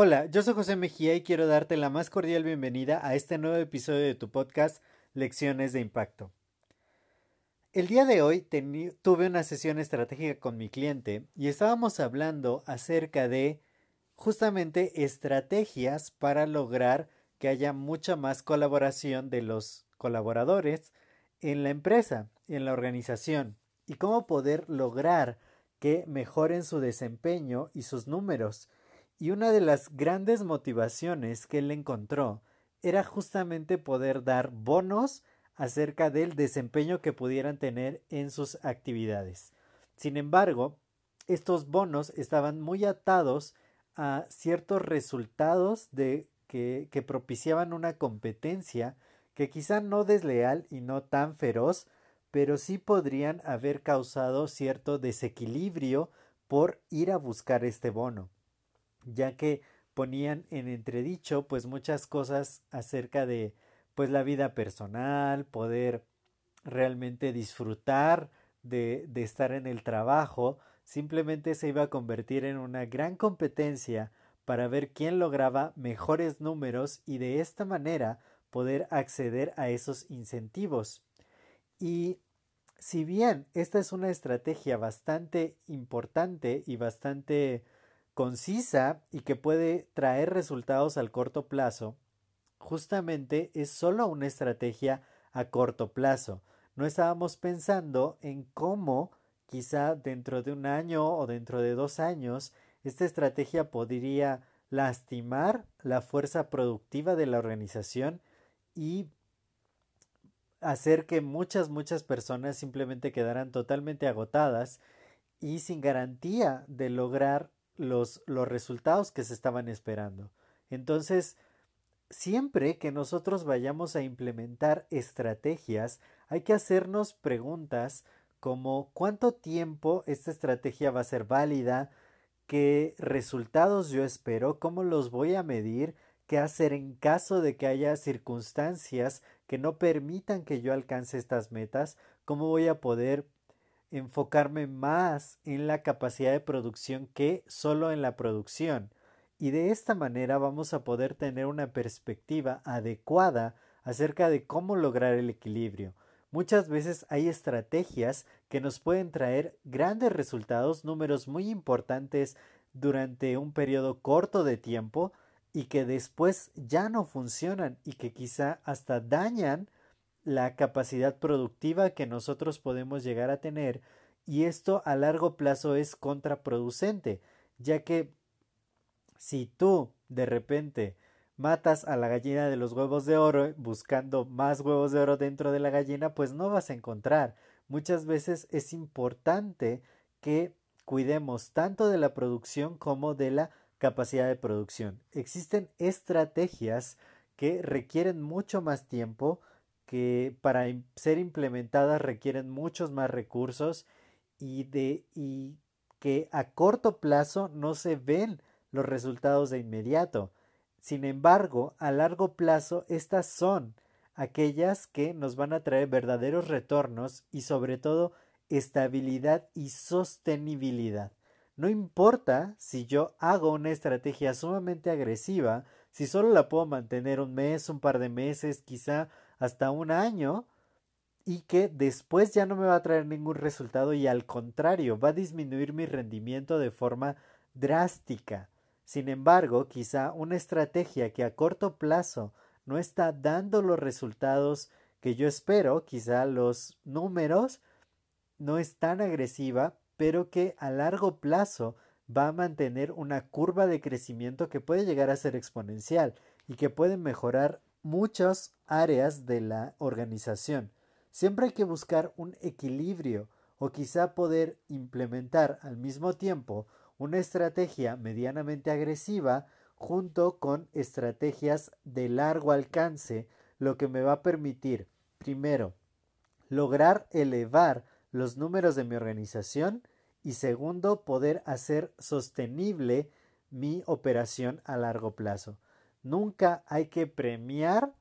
Hola, yo soy José Mejía y quiero darte la más cordial bienvenida a este nuevo episodio de tu podcast Lecciones de Impacto. El día de hoy tuve una sesión estratégica con mi cliente y estábamos hablando acerca de justamente estrategias para lograr que haya mucha más colaboración de los colaboradores en la empresa, en la organización y cómo poder lograr que mejoren su desempeño y sus números y una de las grandes motivaciones que él encontró era justamente poder dar bonos acerca del desempeño que pudieran tener en sus actividades. Sin embargo, estos bonos estaban muy atados a ciertos resultados de que, que propiciaban una competencia que quizá no desleal y no tan feroz, pero sí podrían haber causado cierto desequilibrio por ir a buscar este bono ya que ponían en entredicho pues muchas cosas acerca de pues la vida personal, poder realmente disfrutar de, de estar en el trabajo, simplemente se iba a convertir en una gran competencia para ver quién lograba mejores números y de esta manera poder acceder a esos incentivos. Y si bien esta es una estrategia bastante importante y bastante concisa y que puede traer resultados al corto plazo, justamente es solo una estrategia a corto plazo. No estábamos pensando en cómo quizá dentro de un año o dentro de dos años esta estrategia podría lastimar la fuerza productiva de la organización y hacer que muchas, muchas personas simplemente quedaran totalmente agotadas y sin garantía de lograr los, los resultados que se estaban esperando. Entonces, siempre que nosotros vayamos a implementar estrategias, hay que hacernos preguntas como cuánto tiempo esta estrategia va a ser válida, qué resultados yo espero, cómo los voy a medir, qué hacer en caso de que haya circunstancias que no permitan que yo alcance estas metas, cómo voy a poder enfocarme más en la capacidad de producción que solo en la producción. Y de esta manera vamos a poder tener una perspectiva adecuada acerca de cómo lograr el equilibrio. Muchas veces hay estrategias que nos pueden traer grandes resultados, números muy importantes durante un periodo corto de tiempo y que después ya no funcionan y que quizá hasta dañan la capacidad productiva que nosotros podemos llegar a tener y esto a largo plazo es contraproducente, ya que si tú de repente matas a la gallina de los huevos de oro buscando más huevos de oro dentro de la gallina, pues no vas a encontrar. Muchas veces es importante que cuidemos tanto de la producción como de la capacidad de producción. Existen estrategias que requieren mucho más tiempo, que para ser implementadas requieren muchos más recursos y de y que a corto plazo no se ven los resultados de inmediato. Sin embargo, a largo plazo estas son aquellas que nos van a traer verdaderos retornos y sobre todo estabilidad y sostenibilidad. No importa si yo hago una estrategia sumamente agresiva, si solo la puedo mantener un mes, un par de meses, quizá hasta un año y que después ya no me va a traer ningún resultado y al contrario va a disminuir mi rendimiento de forma drástica. Sin embargo, quizá una estrategia que a corto plazo no está dando los resultados que yo espero, quizá los números no es tan agresiva, pero que a largo plazo va a mantener una curva de crecimiento que puede llegar a ser exponencial y que puede mejorar muchas áreas de la organización. Siempre hay que buscar un equilibrio, o quizá poder implementar al mismo tiempo una estrategia medianamente agresiva junto con estrategias de largo alcance, lo que me va a permitir, primero, lograr elevar los números de mi organización y segundo, poder hacer sostenible mi operación a largo plazo. Nunca hay que premiar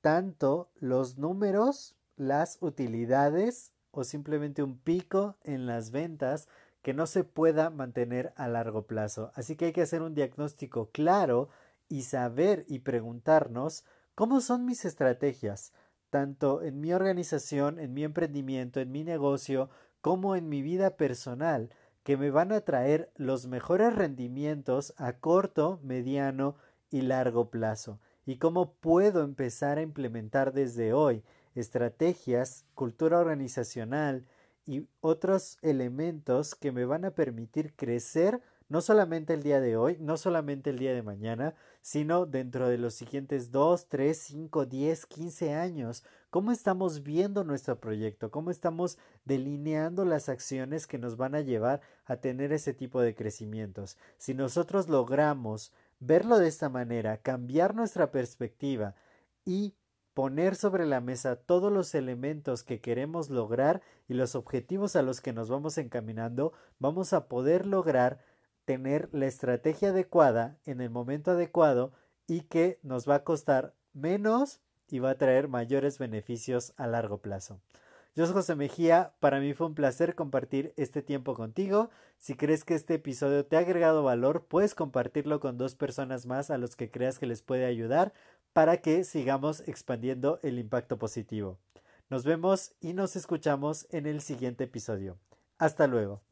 tanto los números, las utilidades o simplemente un pico en las ventas que no se pueda mantener a largo plazo. Así que hay que hacer un diagnóstico claro y saber y preguntarnos cómo son mis estrategias, tanto en mi organización, en mi emprendimiento, en mi negocio, como en mi vida personal, que me van a traer los mejores rendimientos a corto, mediano y largo plazo, y cómo puedo empezar a implementar desde hoy estrategias, cultura organizacional y otros elementos que me van a permitir crecer no solamente el día de hoy, no solamente el día de mañana, sino dentro de los siguientes 2, 3, 5, 10, 15 años. ¿Cómo estamos viendo nuestro proyecto? ¿Cómo estamos delineando las acciones que nos van a llevar a tener ese tipo de crecimientos? Si nosotros logramos verlo de esta manera, cambiar nuestra perspectiva y poner sobre la mesa todos los elementos que queremos lograr y los objetivos a los que nos vamos encaminando, vamos a poder lograr tener la estrategia adecuada en el momento adecuado y que nos va a costar menos y va a traer mayores beneficios a largo plazo. Yo soy José Mejía, para mí fue un placer compartir este tiempo contigo. Si crees que este episodio te ha agregado valor, puedes compartirlo con dos personas más a los que creas que les puede ayudar para que sigamos expandiendo el impacto positivo. Nos vemos y nos escuchamos en el siguiente episodio. Hasta luego.